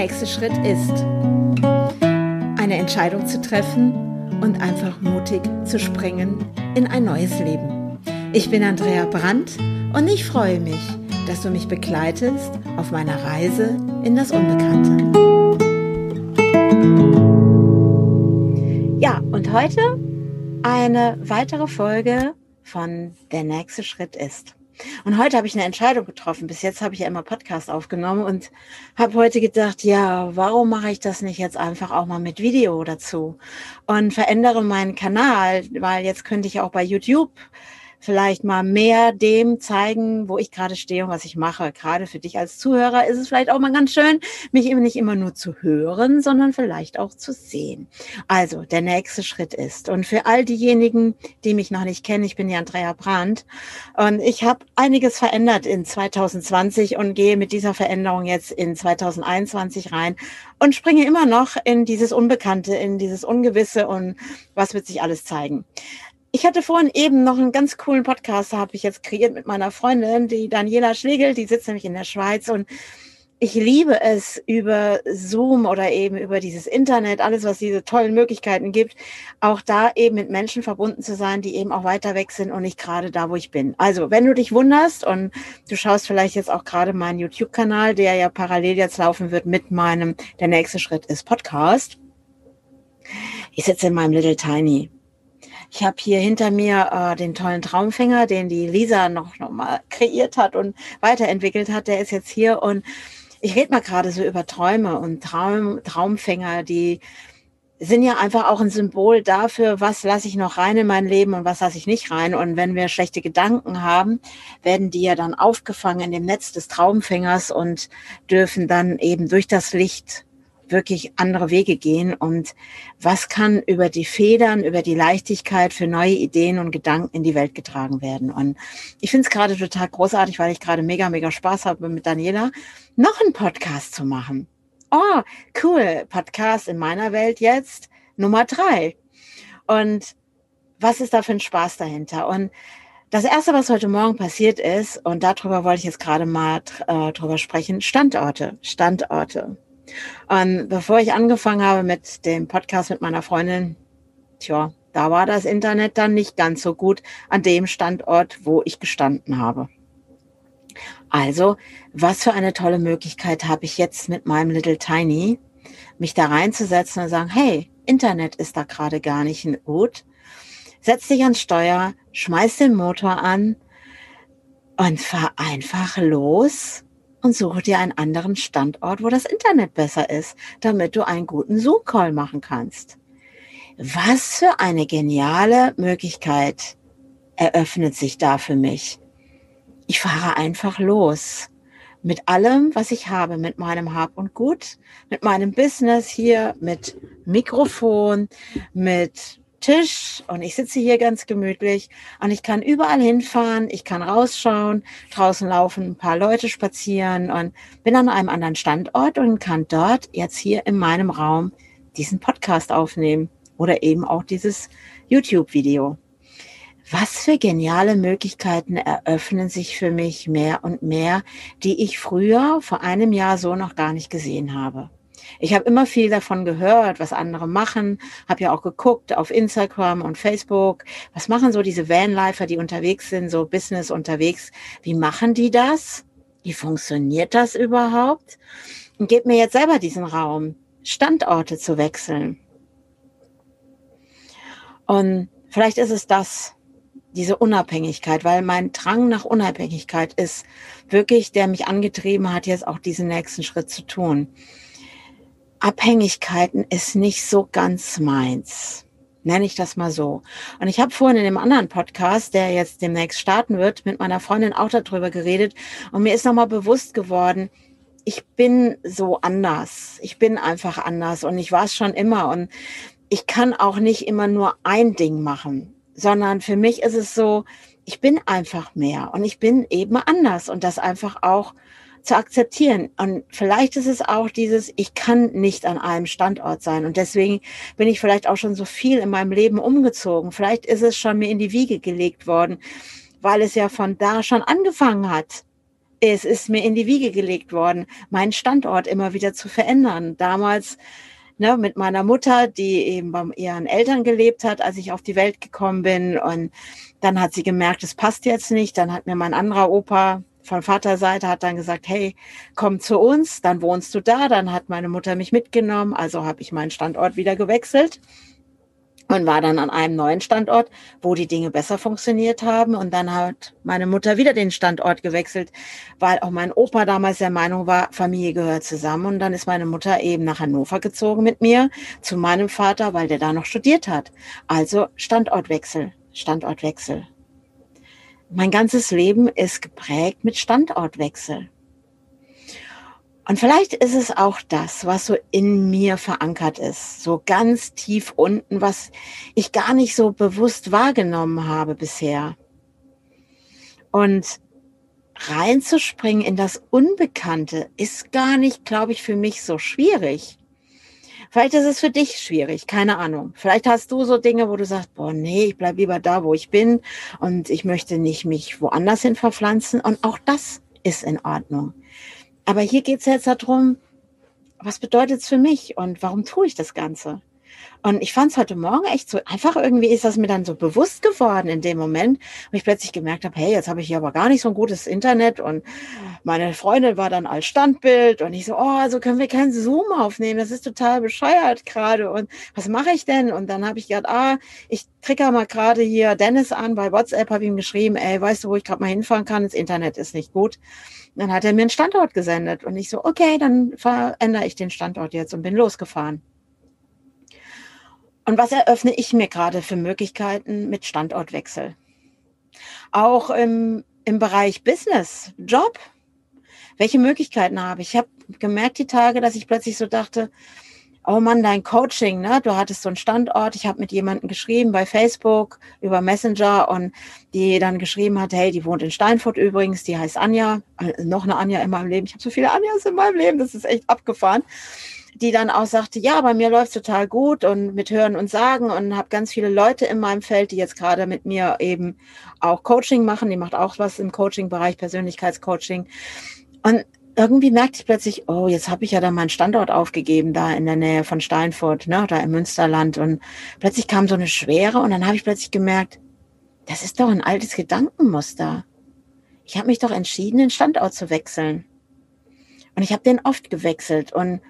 nächste Schritt ist, eine Entscheidung zu treffen und einfach mutig zu springen in ein neues Leben. Ich bin Andrea Brandt und ich freue mich, dass du mich begleitest auf meiner Reise in das Unbekannte. Ja, und heute eine weitere Folge von Der nächste Schritt ist. Und heute habe ich eine Entscheidung getroffen. Bis jetzt habe ich ja immer Podcast aufgenommen und habe heute gedacht, ja, warum mache ich das nicht jetzt einfach auch mal mit Video dazu und verändere meinen Kanal, weil jetzt könnte ich auch bei YouTube vielleicht mal mehr dem zeigen, wo ich gerade stehe und was ich mache. Gerade für dich als Zuhörer ist es vielleicht auch mal ganz schön, mich eben nicht immer nur zu hören, sondern vielleicht auch zu sehen. Also der nächste Schritt ist, und für all diejenigen, die mich noch nicht kennen, ich bin die Andrea Brandt und ich habe einiges verändert in 2020 und gehe mit dieser Veränderung jetzt in 2021 rein und springe immer noch in dieses Unbekannte, in dieses Ungewisse und was wird sich alles zeigen. Ich hatte vorhin eben noch einen ganz coolen Podcast, habe ich jetzt kreiert mit meiner Freundin, die Daniela Schlegel, die sitzt nämlich in der Schweiz und ich liebe es über Zoom oder eben über dieses Internet, alles, was diese tollen Möglichkeiten gibt, auch da eben mit Menschen verbunden zu sein, die eben auch weiter weg sind und nicht gerade da, wo ich bin. Also, wenn du dich wunderst und du schaust vielleicht jetzt auch gerade meinen YouTube-Kanal, der ja parallel jetzt laufen wird mit meinem, der nächste Schritt ist Podcast. Ich sitze in meinem Little Tiny. Ich habe hier hinter mir äh, den tollen Traumfänger, den die Lisa noch, noch mal kreiert hat und weiterentwickelt hat. Der ist jetzt hier und ich rede mal gerade so über Träume und Traum, Traumfänger, die sind ja einfach auch ein Symbol dafür, was lasse ich noch rein in mein Leben und was lasse ich nicht rein. Und wenn wir schlechte Gedanken haben, werden die ja dann aufgefangen in dem Netz des Traumfängers und dürfen dann eben durch das Licht wirklich andere Wege gehen und was kann über die Federn, über die Leichtigkeit für neue Ideen und Gedanken in die Welt getragen werden. Und ich finde es gerade total großartig, weil ich gerade mega, mega Spaß habe mit Daniela, noch einen Podcast zu machen. Oh, cool, Podcast in meiner Welt jetzt Nummer drei. Und was ist da für ein Spaß dahinter? Und das erste, was heute Morgen passiert ist, und darüber wollte ich jetzt gerade mal äh, drüber sprechen, Standorte, Standorte. Und bevor ich angefangen habe mit dem Podcast mit meiner Freundin, tja, da war das Internet dann nicht ganz so gut an dem Standort, wo ich gestanden habe. Also, was für eine tolle Möglichkeit habe ich jetzt mit meinem Little Tiny, mich da reinzusetzen und sagen, hey, Internet ist da gerade gar nicht gut. Setz dich ans Steuer, schmeiß den Motor an und fahr einfach los und suche dir einen anderen Standort, wo das Internet besser ist, damit du einen guten Zoom-Call machen kannst. Was für eine geniale Möglichkeit eröffnet sich da für mich. Ich fahre einfach los mit allem, was ich habe, mit meinem Hab und Gut, mit meinem Business hier, mit Mikrofon, mit Tisch und ich sitze hier ganz gemütlich und ich kann überall hinfahren, ich kann rausschauen, draußen laufen ein paar Leute spazieren und bin an einem anderen Standort und kann dort jetzt hier in meinem Raum diesen Podcast aufnehmen oder eben auch dieses YouTube-Video. Was für geniale Möglichkeiten eröffnen sich für mich mehr und mehr, die ich früher vor einem Jahr so noch gar nicht gesehen habe. Ich habe immer viel davon gehört, was andere machen, habe ja auch geguckt auf Instagram und Facebook, was machen so diese Vanlifer, die unterwegs sind, so Business unterwegs, wie machen die das? Wie funktioniert das überhaupt? Und gebe mir jetzt selber diesen Raum, Standorte zu wechseln. Und vielleicht ist es das, diese Unabhängigkeit, weil mein Drang nach Unabhängigkeit ist wirklich, der mich angetrieben hat, jetzt auch diesen nächsten Schritt zu tun. Abhängigkeiten ist nicht so ganz meins. Nenne ich das mal so. Und ich habe vorhin in dem anderen Podcast, der jetzt demnächst starten wird, mit meiner Freundin auch darüber geredet. Und mir ist nochmal bewusst geworden, ich bin so anders. Ich bin einfach anders und ich war es schon immer. Und ich kann auch nicht immer nur ein Ding machen, sondern für mich ist es so, ich bin einfach mehr und ich bin eben anders und das einfach auch zu akzeptieren. Und vielleicht ist es auch dieses, ich kann nicht an einem Standort sein. Und deswegen bin ich vielleicht auch schon so viel in meinem Leben umgezogen. Vielleicht ist es schon mir in die Wiege gelegt worden, weil es ja von da schon angefangen hat. es ist mir in die Wiege gelegt worden, meinen Standort immer wieder zu verändern. Damals ne, mit meiner Mutter, die eben bei ihren Eltern gelebt hat, als ich auf die Welt gekommen bin. Und dann hat sie gemerkt, es passt jetzt nicht. Dann hat mir mein anderer Opa von Vaterseite hat dann gesagt, hey, komm zu uns, dann wohnst du da. Dann hat meine Mutter mich mitgenommen, also habe ich meinen Standort wieder gewechselt und war dann an einem neuen Standort, wo die Dinge besser funktioniert haben. Und dann hat meine Mutter wieder den Standort gewechselt, weil auch mein Opa damals der Meinung war, Familie gehört zusammen. Und dann ist meine Mutter eben nach Hannover gezogen mit mir zu meinem Vater, weil der da noch studiert hat. Also Standortwechsel, Standortwechsel. Mein ganzes Leben ist geprägt mit Standortwechsel. Und vielleicht ist es auch das, was so in mir verankert ist, so ganz tief unten, was ich gar nicht so bewusst wahrgenommen habe bisher. Und reinzuspringen in das Unbekannte ist gar nicht, glaube ich, für mich so schwierig. Vielleicht ist es für dich schwierig, keine Ahnung. Vielleicht hast du so Dinge, wo du sagst, boah, nee, ich bleib lieber da, wo ich bin und ich möchte nicht mich woanders hin verpflanzen. Und auch das ist in Ordnung. Aber hier geht es jetzt darum, was bedeutet es für mich und warum tue ich das Ganze? Und ich fand es heute Morgen echt so einfach irgendwie ist das mir dann so bewusst geworden in dem Moment, wo ich plötzlich gemerkt habe, hey, jetzt habe ich hier aber gar nicht so ein gutes Internet und meine Freundin war dann als Standbild und ich so, oh, also können wir keinen Zoom aufnehmen, das ist total bescheuert gerade und was mache ich denn? Und dann habe ich gedacht, ah, ich trigger mal gerade hier Dennis an, bei WhatsApp habe ihm geschrieben, ey, weißt du, wo ich gerade mal hinfahren kann, das Internet ist nicht gut. Dann hat er mir einen Standort gesendet und ich so, okay, dann verändere ich den Standort jetzt und bin losgefahren. Und was eröffne ich mir gerade für Möglichkeiten mit Standortwechsel? Auch im, im Bereich Business, Job. Welche Möglichkeiten habe ich? Ich habe gemerkt die Tage, dass ich plötzlich so dachte, oh Mann, dein Coaching, ne? Du hattest so einen Standort. Ich habe mit jemandem geschrieben bei Facebook über Messenger und die dann geschrieben hat, hey, die wohnt in Steinfurt übrigens, die heißt Anja, äh, noch eine Anja in meinem Leben. Ich habe so viele Anjas in meinem Leben, das ist echt abgefahren. Die dann auch sagte, ja, bei mir läuft total gut und mit Hören und Sagen und habe ganz viele Leute in meinem Feld, die jetzt gerade mit mir eben auch Coaching machen. Die macht auch was im Coaching-Bereich, Persönlichkeitscoaching. Und irgendwie merkte ich plötzlich, oh, jetzt habe ich ja da meinen Standort aufgegeben, da in der Nähe von Steinfurt, ne, da im Münsterland. Und plötzlich kam so eine Schwere und dann habe ich plötzlich gemerkt, das ist doch ein altes Gedankenmuster. Ich habe mich doch entschieden, den Standort zu wechseln. Und ich habe den oft gewechselt. Und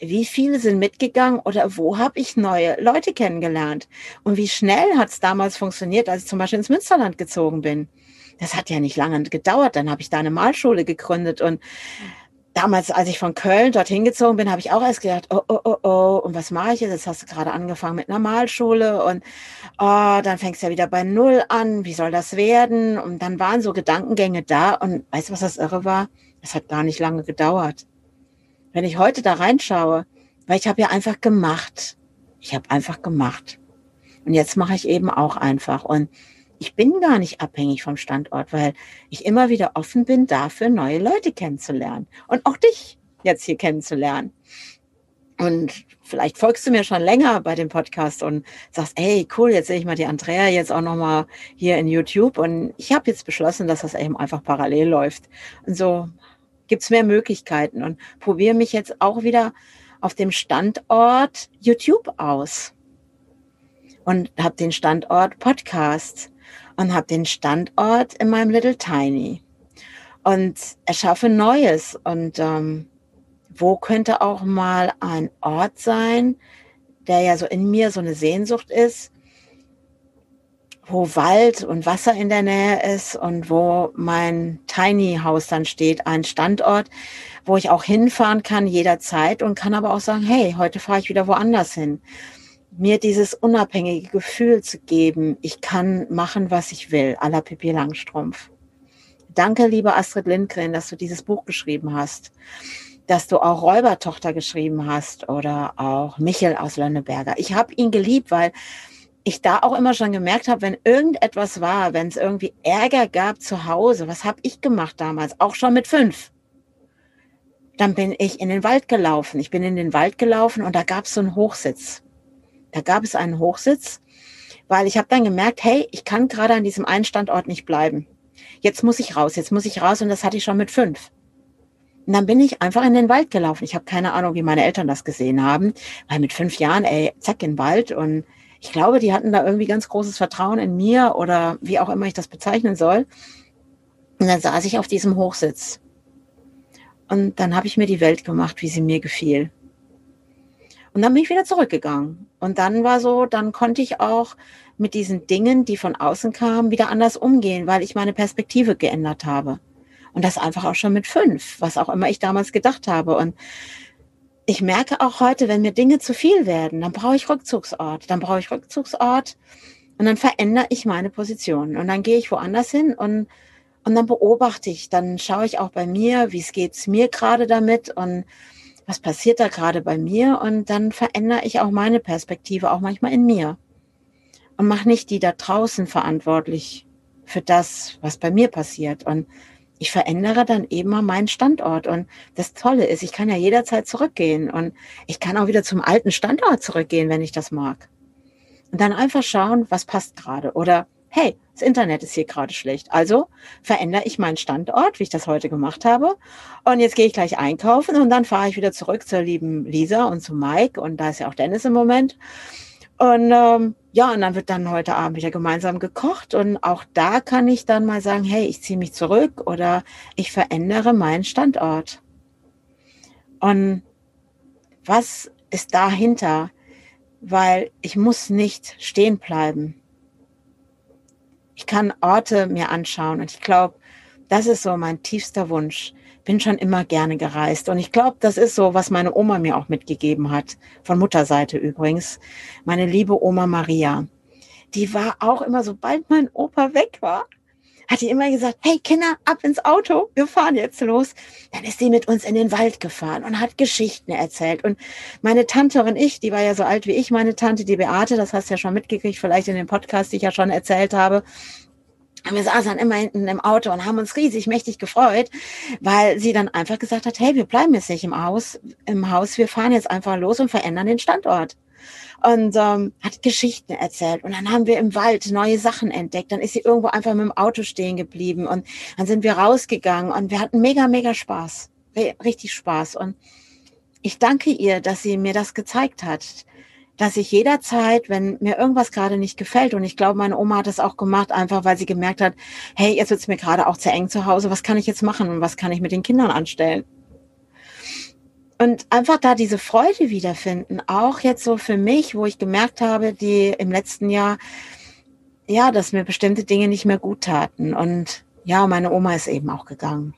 wie viele sind mitgegangen oder wo habe ich neue Leute kennengelernt? Und wie schnell hat es damals funktioniert, als ich zum Beispiel ins Münsterland gezogen bin? das hat ja nicht lange gedauert. Dann habe ich da eine Malschule gegründet und damals, als ich von Köln dorthin gezogen bin, habe ich auch erst gedacht, oh, oh, oh, oh, und was mache ich jetzt? Jetzt hast du gerade angefangen mit einer Malschule und oh, dann fängst du ja wieder bei Null an. Wie soll das werden? Und dann waren so Gedankengänge da und weißt du, was das irre war? Es hat gar nicht lange gedauert. Wenn ich heute da reinschaue, weil ich habe ja einfach gemacht. Ich habe einfach gemacht. Und jetzt mache ich eben auch einfach. Und ich bin gar nicht abhängig vom Standort, weil ich immer wieder offen bin, dafür neue Leute kennenzulernen und auch dich jetzt hier kennenzulernen. Und vielleicht folgst du mir schon länger bei dem Podcast und sagst, hey, cool, jetzt sehe ich mal die Andrea jetzt auch nochmal hier in YouTube. Und ich habe jetzt beschlossen, dass das eben einfach parallel läuft. Und so gibt's mehr Möglichkeiten und probiere mich jetzt auch wieder auf dem Standort YouTube aus. Und habe den Standort Podcast und habe den Standort in meinem Little Tiny und erschaffe Neues. Und ähm, wo könnte auch mal ein Ort sein, der ja so in mir so eine Sehnsucht ist, wo Wald und Wasser in der Nähe ist und wo mein Tiny House dann steht, ein Standort, wo ich auch hinfahren kann jederzeit und kann aber auch sagen, hey, heute fahre ich wieder woanders hin mir dieses unabhängige Gefühl zu geben, ich kann machen, was ich will, à la Pippi Langstrumpf. Danke, liebe Astrid Lindgren, dass du dieses Buch geschrieben hast, dass du auch Räubertochter geschrieben hast oder auch Michel aus Lönneberger. Ich habe ihn geliebt, weil ich da auch immer schon gemerkt habe, wenn irgendetwas war, wenn es irgendwie Ärger gab zu Hause, was habe ich gemacht damals, auch schon mit fünf? Dann bin ich in den Wald gelaufen. Ich bin in den Wald gelaufen und da gab es so einen Hochsitz. Da gab es einen Hochsitz, weil ich habe dann gemerkt, hey, ich kann gerade an diesem einen Standort nicht bleiben. jetzt muss ich raus, jetzt muss ich raus und das hatte ich schon mit fünf. Und dann bin ich einfach in den Wald gelaufen. Ich habe keine Ahnung, wie meine Eltern das gesehen haben, weil mit fünf Jahren, ey, zack, in den Wald. Und ich glaube, die hatten da irgendwie ganz großes Vertrauen in mir oder wie auch immer ich das bezeichnen soll. Und dann saß ich auf diesem Hochsitz. Und dann habe ich mir die Welt gemacht, wie sie mir gefiel. Und dann bin ich wieder zurückgegangen. Und dann war so, dann konnte ich auch mit diesen Dingen, die von außen kamen, wieder anders umgehen, weil ich meine Perspektive geändert habe. Und das einfach auch schon mit fünf, was auch immer ich damals gedacht habe. Und ich merke auch heute, wenn mir Dinge zu viel werden, dann brauche ich Rückzugsort. Dann brauche ich Rückzugsort und dann verändere ich meine Position. Und dann gehe ich woanders hin und, und dann beobachte ich. Dann schaue ich auch bei mir, wie es geht mir gerade damit und was passiert da gerade bei mir. Und dann verändere ich auch meine Perspektive, auch manchmal in mir. Und mache nicht die da draußen verantwortlich für das, was bei mir passiert. Und ich verändere dann eben mal meinen Standort. Und das Tolle ist, ich kann ja jederzeit zurückgehen und ich kann auch wieder zum alten Standort zurückgehen, wenn ich das mag. Und dann einfach schauen, was passt gerade. Oder hey, das Internet ist hier gerade schlecht. Also verändere ich meinen Standort, wie ich das heute gemacht habe. Und jetzt gehe ich gleich einkaufen und dann fahre ich wieder zurück zur lieben Lisa und zu Mike. Und da ist ja auch Dennis im Moment. Und ähm, ja, und dann wird dann heute Abend wieder gemeinsam gekocht. Und auch da kann ich dann mal sagen, hey, ich ziehe mich zurück oder ich verändere meinen Standort. Und was ist dahinter? Weil ich muss nicht stehen bleiben. Ich kann Orte mir anschauen und ich glaube, das ist so mein tiefster Wunsch, bin schon immer gerne gereist. Und ich glaube, das ist so, was meine Oma mir auch mitgegeben hat, von Mutterseite übrigens. Meine liebe Oma Maria. Die war auch immer, sobald mein Opa weg war, hat die immer gesagt, hey Kinder, ab ins Auto, wir fahren jetzt los. Dann ist sie mit uns in den Wald gefahren und hat Geschichten erzählt. Und meine Tante und ich, die war ja so alt wie ich, meine Tante, die Beate, das hast du ja schon mitgekriegt, vielleicht in dem Podcast, die ich ja schon erzählt habe, wir saßen dann immer hinten im Auto und haben uns riesig mächtig gefreut, weil sie dann einfach gesagt hat, hey, wir bleiben jetzt nicht im Haus, im Haus, wir fahren jetzt einfach los und verändern den Standort. Und ähm, hat Geschichten erzählt. Und dann haben wir im Wald neue Sachen entdeckt. Dann ist sie irgendwo einfach mit dem Auto stehen geblieben. Und dann sind wir rausgegangen und wir hatten mega, mega Spaß. Richtig Spaß. Und ich danke ihr, dass sie mir das gezeigt hat dass ich jederzeit, wenn mir irgendwas gerade nicht gefällt, und ich glaube, meine Oma hat das auch gemacht, einfach weil sie gemerkt hat, hey, jetzt wird es mir gerade auch zu eng zu Hause, was kann ich jetzt machen und was kann ich mit den Kindern anstellen? Und einfach da diese Freude wiederfinden, auch jetzt so für mich, wo ich gemerkt habe, die im letzten Jahr, ja, dass mir bestimmte Dinge nicht mehr gut taten. Und ja, meine Oma ist eben auch gegangen.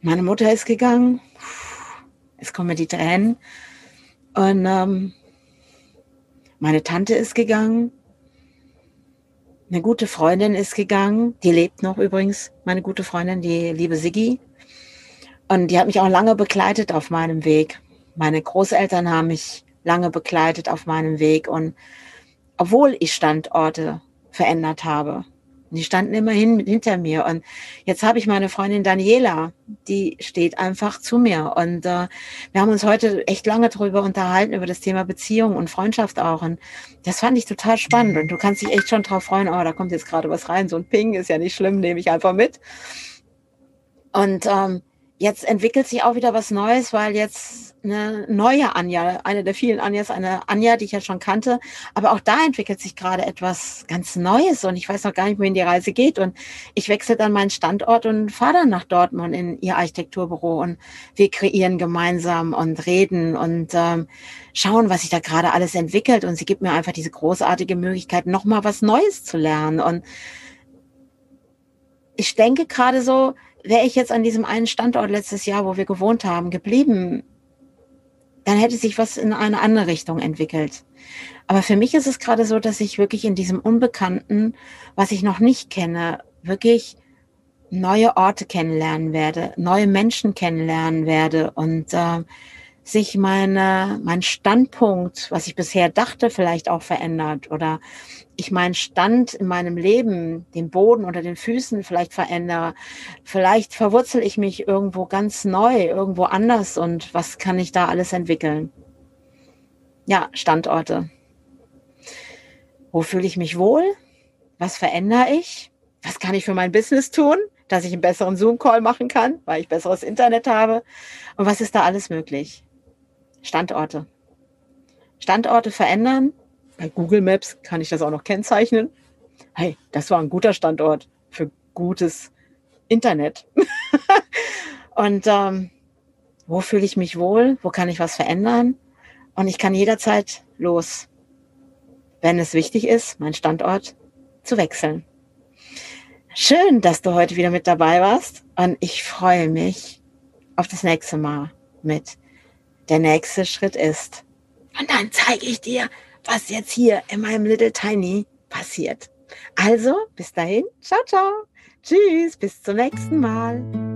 Meine Mutter ist gegangen. Jetzt kommen mir die Tränen. Und ähm, meine Tante ist gegangen. Eine gute Freundin ist gegangen. Die lebt noch übrigens, meine gute Freundin, die liebe Siggi. Und die hat mich auch lange begleitet auf meinem Weg. Meine Großeltern haben mich lange begleitet auf meinem Weg. Und obwohl ich Standorte verändert habe, die standen immerhin hinter mir. Und jetzt habe ich meine Freundin Daniela, die steht einfach zu mir. Und äh, wir haben uns heute echt lange darüber unterhalten, über das Thema Beziehung und Freundschaft auch. Und das fand ich total spannend. Und du kannst dich echt schon drauf freuen, oh, da kommt jetzt gerade was rein. So ein Ping ist ja nicht schlimm, nehme ich einfach mit. Und ähm, jetzt entwickelt sich auch wieder was Neues, weil jetzt eine neue Anja, eine der vielen Anjas, eine Anja, die ich ja schon kannte, aber auch da entwickelt sich gerade etwas ganz Neues und ich weiß noch gar nicht, wohin die Reise geht. Und ich wechsle dann meinen Standort und fahre dann nach Dortmund in ihr Architekturbüro und wir kreieren gemeinsam und reden und ähm, schauen, was sich da gerade alles entwickelt. Und sie gibt mir einfach diese großartige Möglichkeit, nochmal was Neues zu lernen. Und ich denke gerade so, wäre ich jetzt an diesem einen Standort letztes Jahr, wo wir gewohnt haben, geblieben, dann hätte sich was in eine andere Richtung entwickelt. Aber für mich ist es gerade so, dass ich wirklich in diesem Unbekannten, was ich noch nicht kenne, wirklich neue Orte kennenlernen werde, neue Menschen kennenlernen werde und äh, sich meine, mein Standpunkt, was ich bisher dachte, vielleicht auch verändert oder ich meinen Stand in meinem Leben, den Boden unter den Füßen vielleicht verändere. Vielleicht verwurzel ich mich irgendwo ganz neu, irgendwo anders und was kann ich da alles entwickeln? Ja, Standorte. Wo fühle ich mich wohl? was verändere ich? Was kann ich für mein Business tun, dass ich einen besseren Zoom-Call machen kann, weil ich besseres Internet habe? Und was ist da alles möglich? Standorte. Standorte verändern. Bei Google Maps kann ich das auch noch kennzeichnen. Hey, das war ein guter Standort für gutes Internet. und ähm, wo fühle ich mich wohl? Wo kann ich was verändern? Und ich kann jederzeit los, wenn es wichtig ist, meinen Standort zu wechseln. Schön, dass du heute wieder mit dabei warst und ich freue mich auf das nächste Mal mit der nächste Schritt ist. Und dann zeige ich dir, was jetzt hier in meinem Little Tiny passiert. Also, bis dahin, ciao, ciao. Tschüss, bis zum nächsten Mal.